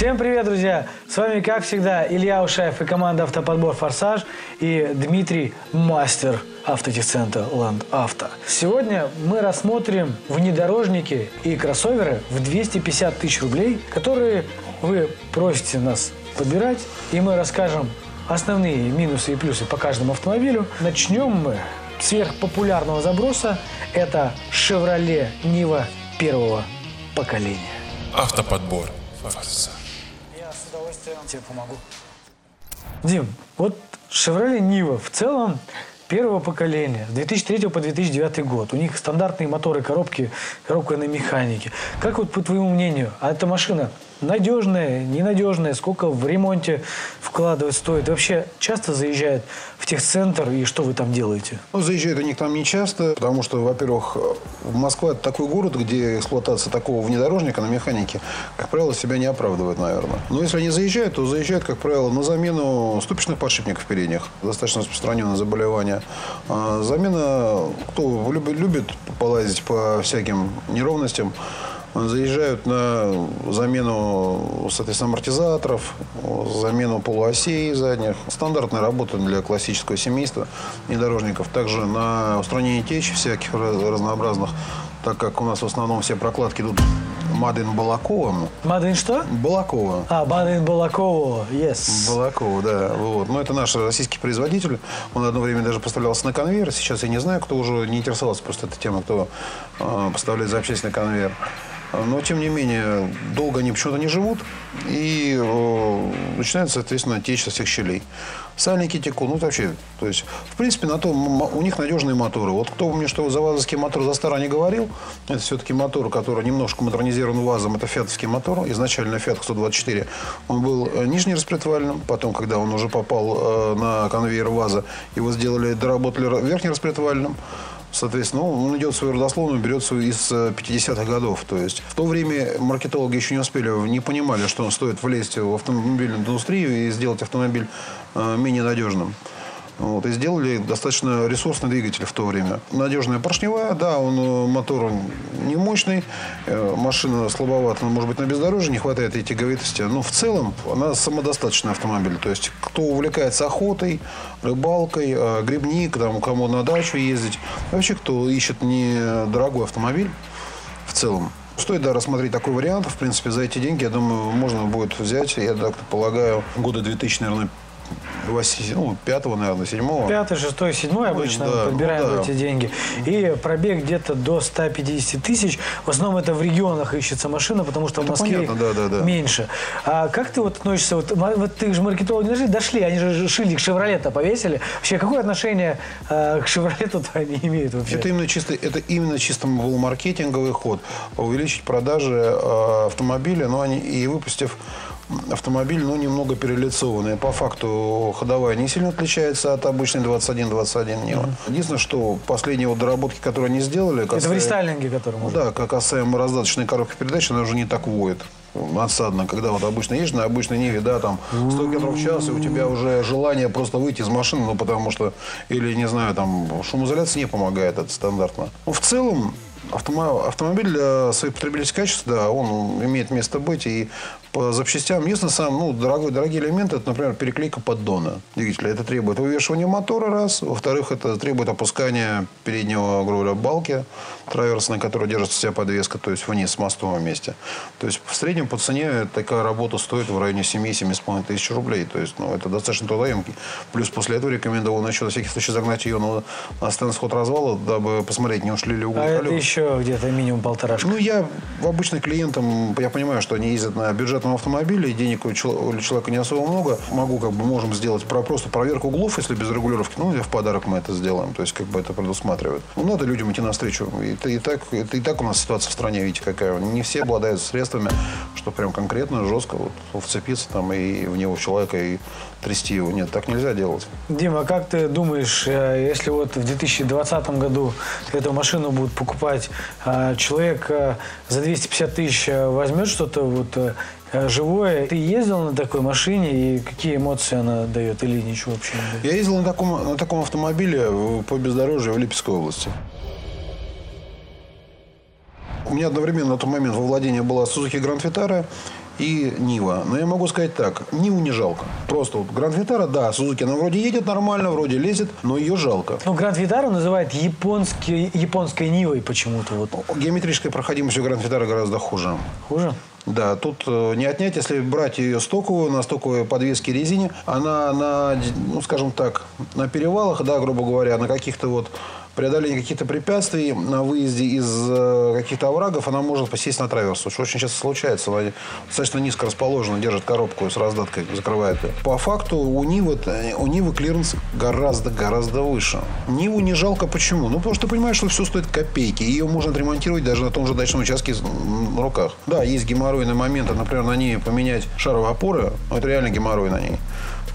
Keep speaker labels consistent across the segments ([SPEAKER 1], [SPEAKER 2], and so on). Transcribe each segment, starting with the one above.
[SPEAKER 1] Всем привет, друзья! С вами, как всегда, Илья Ушаев и команда «Автоподбор Форсаж» и Дмитрий Мастер автотехцентра «Ланд Авто». Сегодня мы рассмотрим внедорожники и кроссоверы в 250 тысяч рублей, которые вы просите нас подбирать, и мы расскажем основные минусы и плюсы по каждому автомобилю. Начнем мы с сверхпопулярного заброса. Это «Шевроле Нива» первого поколения.
[SPEAKER 2] Автоподбор. Форсаж.
[SPEAKER 1] Удовольствием тебе помогу. Дим, вот Chevrolet Нива в целом первого поколения, с 2003 по 2009 год. У них стандартные моторы, коробки, коробка на механике. Как вот по твоему мнению, а эта машина надежная, ненадежная, сколько в ремонте вкладывать стоит? Вообще часто заезжает в техцентр и что вы там делаете?
[SPEAKER 3] Ну, заезжают они к нам не часто, потому что, во-первых, Москва – это такой город, где эксплуатация такого внедорожника на механике, как правило, себя не оправдывает, наверное. Но если они заезжают, то заезжают, как правило, на замену ступичных подшипников передних. Достаточно распространенное заболевание. А замена, кто любит, любит полазить по всяким неровностям, заезжают на замену, соответственно, амортизаторов, замену полуосей задних. Стандартная работа для классического семейства внедорожников. Также на устранение теч всяких разнообразных, так как у нас в основном все прокладки идут Мадин Балакова.
[SPEAKER 1] Мадын что?
[SPEAKER 3] Балакова.
[SPEAKER 1] А, Мадын Балакова, yes.
[SPEAKER 3] Балакова, да. Вот. Но это наш российский производитель. Он одно время даже поставлялся на конвейер. Сейчас я не знаю, кто уже не интересовался просто этой темой, кто э, поставляет запчасти на конвейер. Но, тем не менее, долго они почему-то не живут. И э, начинает, соответственно, течь со всех щелей. Сальники текут. Ну, вообще, то есть, в принципе, на то, у них надежные моторы. Вот кто мне что за ВАЗовский мотор за старо не говорил, это все-таки мотор, который немножко модернизирован ВАЗом. Это фиатовский мотор. Изначально Фиат 124. Он был э, нижнераспредвальным. Потом, когда он уже попал э, на конвейер ВАЗа, его сделали, доработали верхнераспредвальным. Соответственно, ну, он идет свою родословную, берется из 50-х э, годов. То есть в то время маркетологи еще не успели, не понимали, что стоит влезть в автомобильную индустрию и сделать автомобиль э, менее надежным. Вот, и сделали достаточно ресурсный двигатель в то время. Надежная поршневая, да, он э, мотор не мощный, э, машина слабовата, но, может быть, на бездорожье не хватает этой тяговитости. Но в целом она самодостаточный автомобиль. То есть, кто увлекается охотой, рыбалкой, э, грибник, там, кому на дачу ездить, вообще, кто ищет недорогой автомобиль в целом, Стоит, да, рассмотреть такой вариант. В принципе, за эти деньги, я думаю, можно будет взять, я так полагаю, года 2000, наверное, ну, пятого, наверное, седьмого.
[SPEAKER 1] Пятый, шестой, седьмой ну, обычно
[SPEAKER 3] да,
[SPEAKER 1] подбираем
[SPEAKER 3] ну, да.
[SPEAKER 1] эти деньги. И пробег где-то до 150 тысяч. В основном это в регионах ищется машина, потому что в Москве
[SPEAKER 3] понятно, да, да, да.
[SPEAKER 1] меньше. А как ты вот относишься? Вот, вот ты же маркетологи дошли, дошли, они же шильдик Шевролета повесили. Вообще, какое отношение э, к Шевролету они имеют вообще?
[SPEAKER 3] Это именно чисто, это именно чисто был маркетинговый ход. Увеличить продажи э, автомобиля, но они и выпустив автомобиль, ну, немного перелицованный. По факту ходовая не сильно отличается от обычной 21-21 Нива. Mm-hmm. Единственное, что последние вот доработки, которые они сделали...
[SPEAKER 1] Касаемо, Это в рестайлинге, который можно...
[SPEAKER 3] Да, как касаемо раздаточной коробки передач, она уже не так воет надсадно, когда вот обычно едешь на обычной Ниве, да, там 100 км в час, и у тебя уже желание просто выйти из машины, ну, потому что, или, не знаю, там, шумоизоляция не помогает, это стандартно. Ну, в целом, Автомобиль для своих потребительских качеств, да, он имеет место быть. И по запчастям, единственное, сам, ну, дорогой, дорогие элементы, это, например, переклейка поддона двигателя. Это требует вывешивания мотора, раз. Во-вторых, это требует опускания переднего, грубо говоря, балки траверсной, которая держится вся подвеска, то есть вниз, с мостовом месте. То есть, в среднем по цене такая работа стоит в районе 7-7,5 тысяч рублей. То есть, ну, это достаточно трудоемкий. Плюс после этого рекомендовал еще на всякий случай загнать ее на, на стенд-сход развала, дабы посмотреть, не ушли ли угол
[SPEAKER 1] А колес. это еще где-то минимум полторашка?
[SPEAKER 3] Ну, я обычно клиентам, я понимаю, что они ездят на бюджетном автомобиле, и денег у человека не особо много. Могу, как бы, можем сделать про, просто проверку углов, если без регулировки. Ну, в подарок мы это сделаем. То есть, как бы это предусматривает. Ну, надо людям идти навстречу. И и так, это и так у нас ситуация в стране, видите, какая. Не все обладают средствами, что прям конкретно, жестко вот, вцепиться там и в него человека и трясти его. Нет, так нельзя делать.
[SPEAKER 1] Дима, как ты думаешь, э, если вот в 2020 году эту машину будут покупать, а человек э, за 250 тысяч э, возьмет что-то вот живое. Ты ездил на такой машине и какие эмоции она дает или ничего вообще не дает?
[SPEAKER 3] Я ездил на таком, на таком автомобиле по бездорожью в Липецкой области. У меня одновременно на тот момент во владении была Suzuki Grand Vitara и Нива. Но я могу сказать так, Ниву не жалко. Просто вот Гранд Витара, да, Сузуки, она вроде едет нормально, вроде лезет, но ее жалко.
[SPEAKER 1] Ну, Гранд Витару называют японский, японской Нивой почему-то. Вот.
[SPEAKER 3] Геометрическая проходимость у Гранд Витара гораздо хуже.
[SPEAKER 1] Хуже?
[SPEAKER 3] Да, тут э, не отнять, если брать ее стоковую, на стоковой подвеске резине, она на, ну, скажем так, на перевалах, да, грубо говоря, на каких-то вот преодоление каких-то препятствий на выезде из э, каких-то оврагов, она может посесть на траверс. Что очень часто случается. Она достаточно низко расположена, держит коробку с раздаткой, закрывает ее. По факту у Нивы, у Нивы клиренс гораздо-гораздо выше. Ниву не жалко почему? Ну, потому что ты понимаешь, что все стоит копейки. Ее можно отремонтировать даже на том же дачном участке на руках. Да, есть геморройные моменты. Например, на ней поменять шаровые опоры. Но это реально геморрой на ней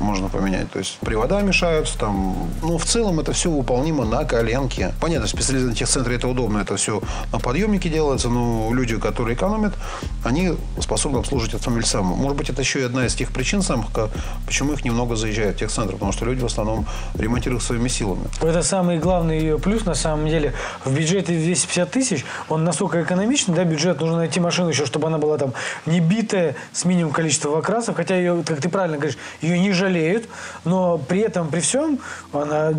[SPEAKER 3] можно поменять. То есть привода мешаются там. Ну, в целом это все выполнимо на коленке. Понятно, в специализированном техцентре это удобно. Это все на подъемнике делается. Но люди, которые экономят, они способны обслуживать автомобиль сам. Может быть, это еще и одна из тех причин самых, почему их немного заезжают в техцентр. Потому что люди в основном ремонтируют своими силами.
[SPEAKER 1] Это самый главный ее плюс, на самом деле. В бюджете 250 тысяч, он настолько экономичный, да, бюджет, нужно найти машину еще, чтобы она была там не битая, с минимум количеством окрасов. Хотя ее, как ты правильно говоришь, ее не жалеют, но при этом, при всем, она,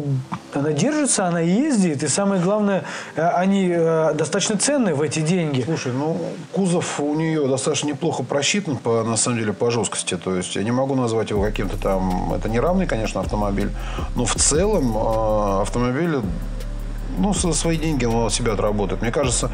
[SPEAKER 1] она держится, она ездит, и самое главное, э, они э, достаточно ценные в эти деньги.
[SPEAKER 3] Слушай, ну, кузов у нее достаточно неплохо просчитан, по, на самом деле, по жесткости. То есть, я не могу назвать его каким-то там... Это не равный, конечно, автомобиль, но в целом э, автомобиль ну, свои деньги он себя отработает. Мне кажется,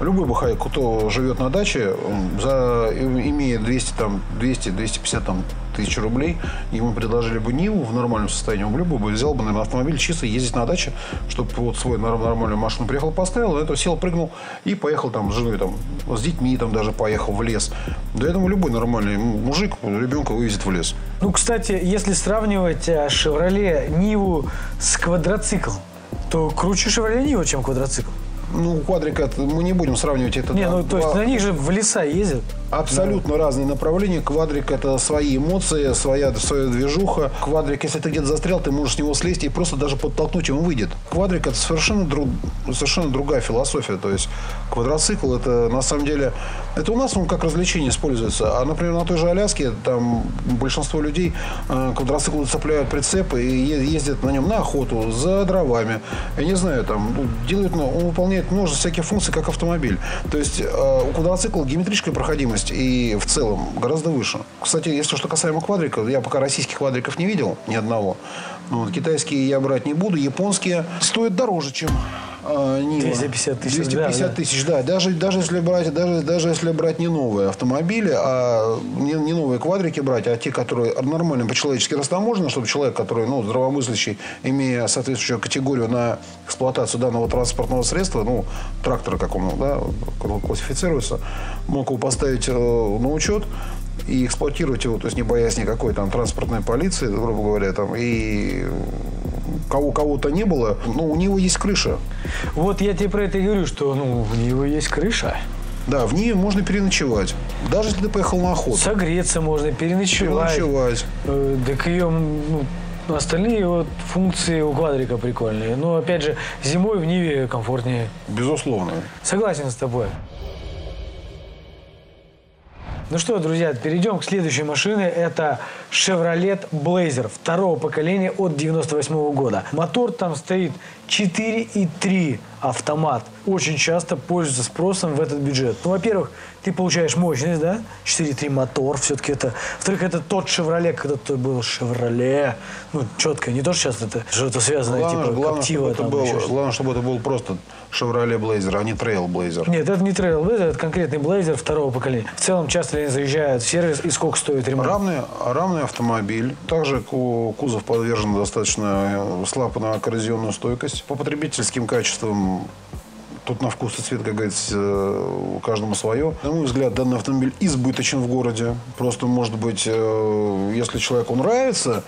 [SPEAKER 3] любой бухайк, кто живет на даче, за, имея 200, там, 200, 250 там, тысяч рублей, ему предложили бы Ниву в нормальном состоянии, он любой бы взял бы, наверное, автомобиль чисто ездить на даче, чтобы вот свой нормальную машину приехал, поставил, это сел, прыгнул и поехал там с женой, там, с детьми там даже поехал в лес. Да я думаю, любой нормальный мужик ребенка вывезет в лес.
[SPEAKER 1] Ну, кстати, если сравнивать «Шевроле» Ниву с квадроциклом, то круче «Шевроле Нива», чем квадроцикл.
[SPEAKER 3] Ну, квадрика, мы не будем сравнивать это.
[SPEAKER 1] Не, ну, то есть на них же в леса ездят.
[SPEAKER 3] Абсолютно да. разные направления. Квадрик – это свои эмоции, своя, своя движуха. Квадрик, если ты где-то застрял, ты можешь с него слезть и просто даже подтолкнуть, и он выйдет. Квадрик – это совершенно, друг, совершенно другая философия. То есть квадроцикл – это на самом деле это у нас он как развлечение используется. А, например, на той же Аляске там большинство людей э, квадроциклы цепляют прицепы и ездят на нем на охоту, за дровами. Я не знаю, там ну, делают, ну, он выполняет множество всяких функций, как автомобиль. То есть э, у квадроцикла геометрическая проходимость и в целом гораздо выше. Кстати, если что касаемо квадриков, я пока российских квадриков не видел, ни одного. Вот, китайские я брать не буду, японские стоят дороже, чем
[SPEAKER 1] а, Нива. 250 тысяч.
[SPEAKER 3] 250 да, тысяч, да. Даже, даже, если брать, даже, даже если брать не новые автомобили, а не, не новые квадрики брать, а те, которые нормально по-человечески растаможены, чтобы человек, который ну, здравомыслящий, имея соответствующую категорию на эксплуатацию данного транспортного средства, ну, трактора, как он да, классифицируется, мог его поставить э, на учет, и эксплуатировать его, то есть не боясь никакой там транспортной полиции, грубо говоря, там, и кого кого-то не было, но у него есть крыша.
[SPEAKER 1] Вот я тебе про это и говорю, что ну, у него есть крыша.
[SPEAKER 3] Да, в ней можно переночевать. Даже если ты поехал на охоту.
[SPEAKER 1] Согреться можно, переночевать.
[SPEAKER 3] Переночевать.
[SPEAKER 1] Э, так ее, ну, остальные вот функции у квадрика прикольные. Но, опять же, зимой в Ниве комфортнее.
[SPEAKER 3] Безусловно.
[SPEAKER 1] Согласен с тобой. Ну что, друзья, перейдем к следующей машине. Это Chevrolet Blazer второго поколения от 98 -го года. Мотор там стоит 4,3 автомат. Очень часто пользуется спросом в этот бюджет. Ну, во-первых, ты получаешь мощность, да? 4.3 мотор, все-таки это. Во-вторых, это тот Chevrolet, когда ты был Chevrolet. Ну, четко, не то, что сейчас это что-то связанное, главное, типа
[SPEAKER 3] главное,
[SPEAKER 1] Captiva.
[SPEAKER 3] Чтобы
[SPEAKER 1] там,
[SPEAKER 3] это главное, чтобы это был просто Chevrolet Blazer, а не Trail Blazer.
[SPEAKER 1] Нет, это не Trail Blazer, это конкретный Blazer второго поколения. В целом, часто они заезжают в сервис и сколько стоит ремонт?
[SPEAKER 3] Равный, равный автомобиль. Также кузов подвержен достаточно э, слабо коррозионную стойкость. По потребительским качествам Тут на вкус и цвет, как говорится, э, каждому свое. На мой взгляд, данный автомобиль избыточен в городе. Просто, может быть, э, если человеку нравится,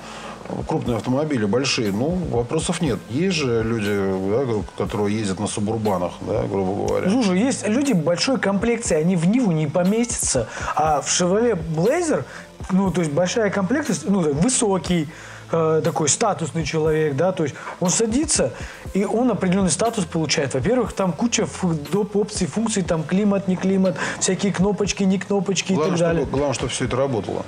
[SPEAKER 3] крупные автомобили, большие, ну, вопросов нет. Есть же люди, да, которые ездят на субурбанах, да, грубо говоря.
[SPEAKER 1] Слушай, есть люди большой комплекции, они в Ниву не поместятся, а в Chevrolet Blazer, ну, то есть большая комплектность, ну, высокий, э, такой статусный человек, да, то есть он садится, и он определенный статус получает. Во-первых, там куча доп. опций, функций, там климат, не климат, всякие кнопочки, не кнопочки и
[SPEAKER 3] Главное,
[SPEAKER 1] так далее.
[SPEAKER 3] чтобы, главное, чтобы все это работало.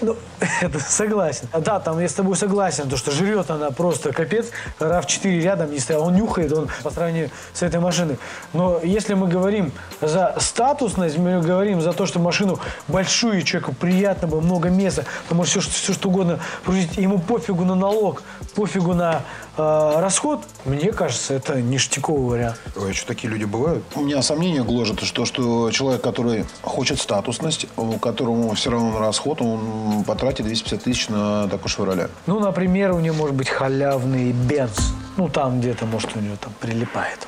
[SPEAKER 1] Ну, это согласен. А Да, там я с тобой согласен, то, что жрет она просто капец. RAV4 рядом не стоял, он нюхает, он по сравнению с этой машиной. Но если мы говорим за статусность, мы говорим за то, что машину большую, человеку приятно бы, много места, потому что все, все что угодно грузить, ему пофигу на налог, пофигу на э, расход, мне кажется, это ништяковый вариант.
[SPEAKER 3] Ой, а что такие люди бывают? У меня сомнение гложет, что, что человек, который хочет статусность, у которому все равно на расход, он потратит 250 тысяч на такой шевроле.
[SPEAKER 1] Ну, например, у него может быть халявный бенз. Ну, там где-то, может, у него там прилипает.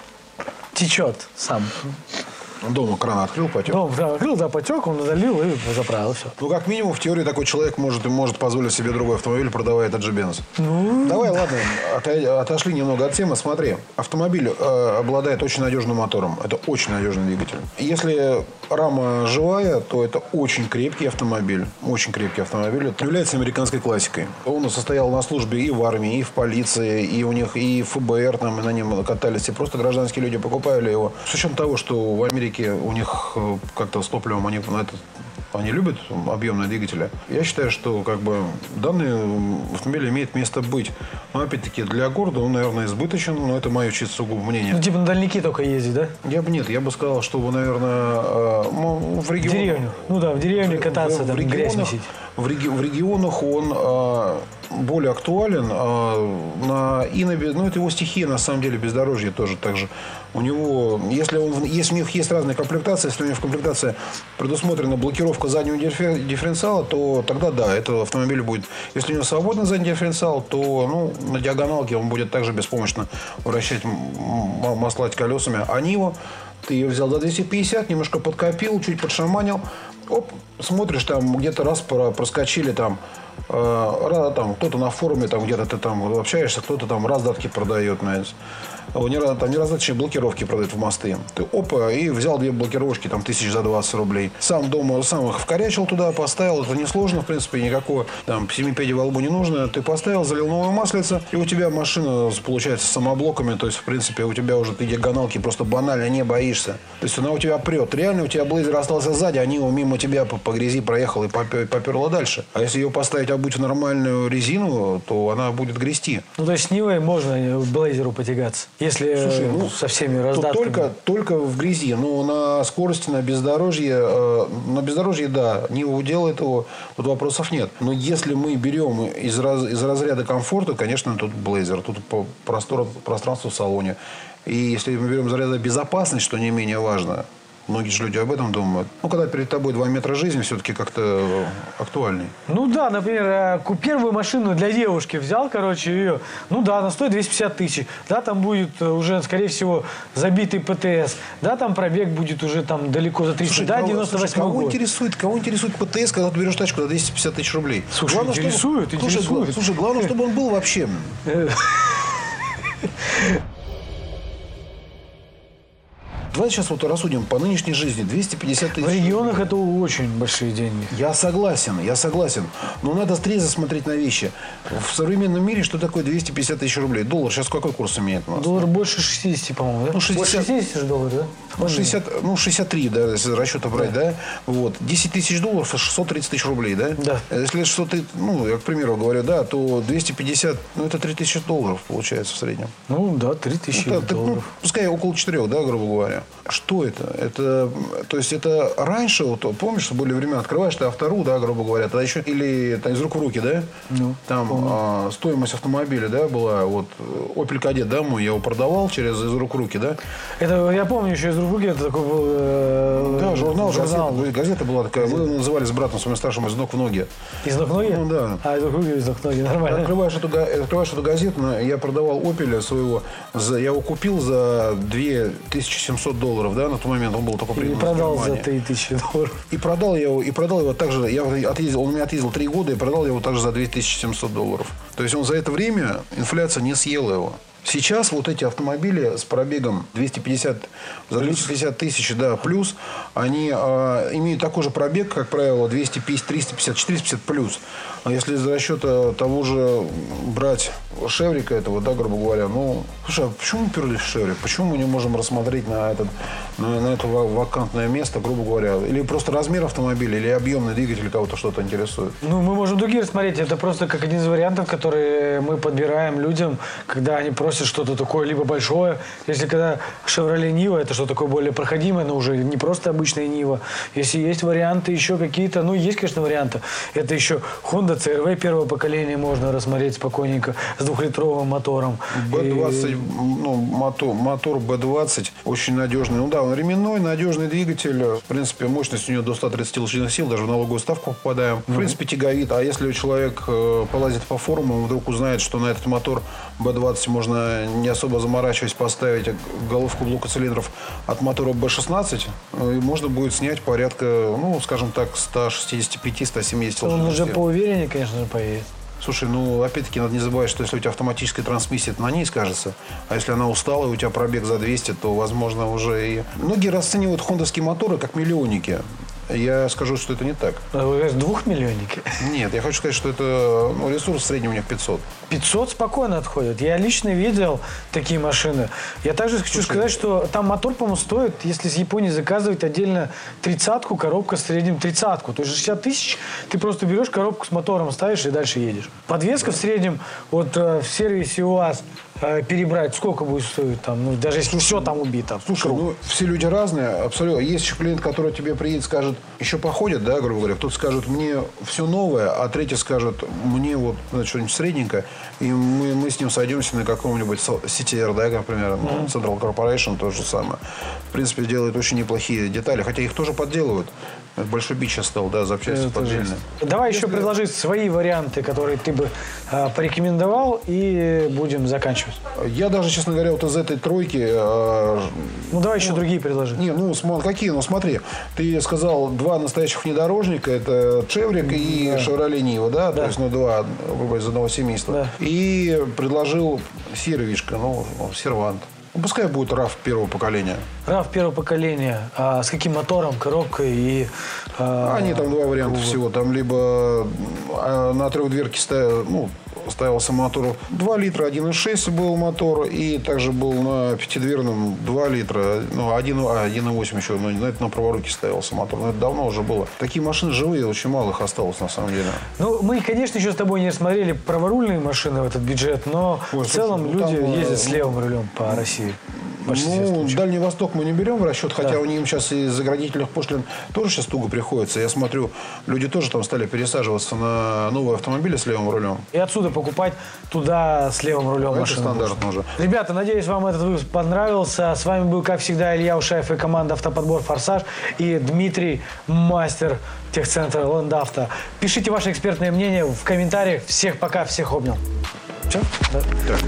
[SPEAKER 1] Течет сам.
[SPEAKER 3] Дома кран открыл, потек.
[SPEAKER 1] Ну, да, открыл, да, потек, он залил и заправил, все.
[SPEAKER 3] Ну, как минимум, в теории такой человек может, может позволить себе другой автомобиль, продавая этот же бенз. Давай, ладно, ото- отошли немного от темы. Смотри, автомобиль э, обладает очень надежным мотором. Это очень надежный двигатель. Если рама живая, то это очень крепкий автомобиль. Очень крепкий автомобиль. Это является американской классикой. Он состоял на службе и в армии, и в полиции, и у них и ФБР там, и на нем катались. И просто гражданские люди покупали его. С учетом того, что в Америке у них э, как-то с топливом они на этот они любят объемные двигатели. Я считаю, что как бы данный автомобиль имеет место быть. Но опять-таки для города он, наверное, избыточен, но это мое чисто сугубо мнение.
[SPEAKER 1] Ну, типа на дальники только ездить, да?
[SPEAKER 3] Я бы нет, я бы сказал, что вы, наверное, э, ну, в
[SPEAKER 1] В
[SPEAKER 3] регионах...
[SPEAKER 1] деревню. Ну да, в деревне кататься,
[SPEAKER 3] в,
[SPEAKER 1] там
[SPEAKER 3] в
[SPEAKER 1] грязь
[SPEAKER 3] регионах,
[SPEAKER 1] месить.
[SPEAKER 3] в, реги- в регионах он э, более актуален. э, на, и на, ну, это его стихия, на самом деле, бездорожье тоже так же. У него, если, он, если у них есть разные комплектации, если у них в комплектации предусмотрена блокировка заднего диффе- дифференциала, то тогда да, это автомобиль будет. Если у него свободный задний дифференциал, то ну, на диагоналке он будет также беспомощно вращать, маслать колесами. А Нива, ты ее взял за 250, немножко подкопил, чуть подшаманил, оп, смотришь, там где-то раз про- проскочили там, там кто-то на форуме, там где-то ты там общаешься, кто-то там раздатки продает, знаете. О, Не, раз- там не раздаточные блокировки продают в мосты. Ты опа, и взял две блокировочки, там тысяч за 20 рублей. Сам дома, сам их вкорячил туда, поставил. Это несложно, в принципе, никакого там семи пядей во лбу не нужно. Ты поставил, залил новое маслице, и у тебя машина получается с самоблоками. То есть, в принципе, у тебя уже ты диагоналки просто банально не боишься. То есть она у тебя прет. Реально у тебя блейзер остался сзади, они его мимо тебя по, по грязи проехал и попер- поперла дальше. А если ее поставить обуть в нормальную резину, то она будет грести.
[SPEAKER 1] Ну, то есть с Нивой можно блейзеру потягаться, если
[SPEAKER 3] Слушай, ну,
[SPEAKER 1] со всеми раздатками.
[SPEAKER 3] только, только в грязи. Но на скорости, на бездорожье, э, на бездорожье, да, Нива делает его, тут вопросов нет. Но если мы берем из, раз- из разряда комфорта, конечно, тут Блейзер, тут по простор, пространство в салоне. И если мы берем из разряда безопасность, что не менее важно, многие же люди об этом думают. Ну, когда перед тобой два метра жизни, все-таки как-то э, актуальней.
[SPEAKER 1] Ну да, например, э, первую машину для девушки взял, короче, ее. Ну да, она стоит 250 тысяч. Да, там будет э, уже, скорее всего, забитый ПТС. Да, там пробег будет уже там далеко за 300.
[SPEAKER 3] Слушай,
[SPEAKER 1] да,
[SPEAKER 3] кого-
[SPEAKER 1] 98
[SPEAKER 3] слушай, кого
[SPEAKER 1] год.
[SPEAKER 3] интересует, кого интересует ПТС, когда ты берешь тачку за 250 тысяч рублей?
[SPEAKER 1] Слушай, интересует,
[SPEAKER 3] чтобы, слушай,
[SPEAKER 1] интересует.
[SPEAKER 3] гла- слушай, главное, чтобы он был вообще. Давайте сейчас вот рассудим по нынешней жизни 250
[SPEAKER 1] В
[SPEAKER 3] тысяч.
[SPEAKER 1] регионах это очень большие деньги.
[SPEAKER 3] Я согласен, я согласен. Но надо трезво смотреть на вещи. В современном мире что такое 250 тысяч рублей? Доллар сейчас какой курс имеет у нас?
[SPEAKER 1] Доллар больше 60, по-моему, да?
[SPEAKER 3] Ну, 60.
[SPEAKER 1] Больше 60 же долларов, да?
[SPEAKER 3] Ну, 60, ну, 63, да, если расчета брать, да. Вот. 10 тысяч долларов, это 630 тысяч рублей, да?
[SPEAKER 1] Да.
[SPEAKER 3] Если 600, ты- ну, я, к примеру, говорю, да, то 250, ну, это 3000 долларов получается в среднем.
[SPEAKER 1] Ну да, 3000
[SPEAKER 3] Это, ты, ну,
[SPEAKER 1] долларов.
[SPEAKER 3] пускай около 4, да, грубо говоря. Что это? Это, то есть, это раньше, вот, помнишь, что были времена, открываешь ты автору, да, грубо говоря, тогда еще, или там, из рук в руки, да?
[SPEAKER 1] Ну,
[SPEAKER 3] Там а, стоимость автомобиля, да, была, вот, Opel Kadett, да, мой, я его продавал через из рук в руки, да?
[SPEAKER 1] Это, я помню еще из рук это такой был э,
[SPEAKER 3] Да, журнал,
[SPEAKER 1] журнал.
[SPEAKER 3] Газета, газета была такая. Мы называли с братом своим старшим из ног в ноги.
[SPEAKER 1] Из ног ноги?
[SPEAKER 3] Ну, да.
[SPEAKER 1] А, из рук ноги, из ног ноги, нормально.
[SPEAKER 3] Открываешь эту, открываешь эту газету, я продавал Опеля своего, за, я его купил за 2700 долларов, да, на тот момент он был только
[SPEAKER 1] И
[SPEAKER 3] принят из
[SPEAKER 1] продал за
[SPEAKER 3] Германии.
[SPEAKER 1] 3000 долларов.
[SPEAKER 3] И продал я его, и продал его также, я отъездил, он у меня отъездил три года, и продал я его также за 2700 долларов. То есть он за это время, инфляция не съела его. Сейчас вот эти автомобили с пробегом 250, за 250 тысяч, да, плюс, они э, имеют такой же пробег, как правило, 250, 350, 450 плюс. А если за счет того же брать Шеврика этого, да, грубо говоря, ну, слушай, а почему уперлись в Шеврик? Почему мы не можем рассмотреть на, этот, на, на это вакантное место, грубо говоря? Или просто размер автомобиля, или объемный двигатель кого-то что-то интересует?
[SPEAKER 1] Ну, мы можем другие рассмотреть. Это просто как один из вариантов, которые мы подбираем людям, когда они просят что-то такое либо большое. Если когда Chevrolet Нива, это что такое более проходимое, но уже не просто обычная Нива. Если есть варианты еще какие-то, ну, есть, конечно, варианты. Это еще Honda CRV первого поколения можно рассмотреть спокойненько с двухлитровым мотором.
[SPEAKER 3] B20, и... ну, мотор, мотор B20 очень надежный. Ну да, он ременной, надежный двигатель. В принципе, мощность у него до 130 лошадиных сил, даже в налоговую ставку попадаем. В принципе, тяговит. А если человек э, полазит по форумам, вдруг узнает, что на этот мотор B20 можно не особо заморачиваясь поставить головку блока цилиндров от мотора B16, э, и можно будет снять порядка, ну, скажем так, 165-170
[SPEAKER 1] Он уже поувереннее, конечно же, поедет.
[SPEAKER 3] Слушай, ну, опять-таки, надо не забывать, что если у тебя автоматическая трансмиссия, это на ней скажется. А если она устала, и у тебя пробег за 200, то, возможно, уже и... Многие расценивают хондовские моторы как миллионники. Я скажу, что это не так.
[SPEAKER 1] А вы говорите, двухмиллионники?
[SPEAKER 3] Нет, я хочу сказать, что это ну, ресурс в среднем у них 500.
[SPEAKER 1] 500 спокойно отходит. Я лично видел такие машины. Я также хочу Слушай, сказать, что там мотор, по-моему, стоит, если с Японии заказывать отдельно тридцатку, коробка в среднем тридцатку. То есть 60 тысяч ты просто берешь коробку с мотором, ставишь и дальше едешь. Подвеска да. в среднем вот э, в сервисе у вас э, перебрать, сколько будет стоить там, ну, даже если все там убито.
[SPEAKER 3] Слушай, ну, все люди разные, абсолютно. Есть еще клиент, который тебе приедет, скажет, еще походит, да, грубо говоря. Кто-то скажет, мне все новое, а третий скажет, мне вот ну, что-нибудь средненькое. И мы, мы с ним сойдемся на каком-нибудь CTR, да, например, ну, Central Corporation, то же самое. В принципе, делает очень неплохие детали, хотя их тоже подделывают. Большой бич стал, да, запчасти поддельные.
[SPEAKER 1] Давай Если... еще предложи свои варианты, которые ты бы э, порекомендовал, и будем заканчивать.
[SPEAKER 3] Я даже, честно говоря, вот из этой тройки... Э,
[SPEAKER 1] ну, давай ну, еще другие предложи.
[SPEAKER 3] Не, ну, какие? Ну, смотри, ты сказал два настоящих внедорожника, это Чеврик да. и Chevrolet Niva, да? да? То есть, ну, два, из одного семейства. Да. И предложил сервишка, ну, сервант. Ну, пускай будет RAV первого поколения.
[SPEAKER 1] RAV первого поколения. А с каким мотором, коробкой и...
[SPEAKER 3] А... Они там два варианта всего. Там либо а, на трехдверке ставят, ну, ставился мотор 2 литра, 1,6 был мотор, и также был на пятидверном 2 литра, ну, 1, а, 1,8 еще, но ну, это на праворуке ставился мотор, но это давно уже было. Такие машины живые, очень мало их осталось на самом деле.
[SPEAKER 1] Ну, мы, конечно, еще с тобой не смотрели праворульные машины в этот бюджет, но Ой, в целом ну, люди там, ездят с левым рулем по России
[SPEAKER 3] ну, Дальний Восток мы не берем в расчет, хотя да. у них сейчас из заградительных пошлин тоже сейчас туго приходится. Я смотрю, люди тоже там стали пересаживаться на новые автомобили с левым рулем.
[SPEAKER 1] И отсюда покупать туда с левым рулем
[SPEAKER 3] Это машину. стандартно уже.
[SPEAKER 1] Ребята, надеюсь, вам этот выпуск понравился. С вами был, как всегда, Илья Ушаев и команда «Автоподбор Форсаж» и Дмитрий, мастер техцентра «Ландавто». Пишите ваше экспертное мнение в комментариях. Всех пока, всех обнял. Все? Да. Так.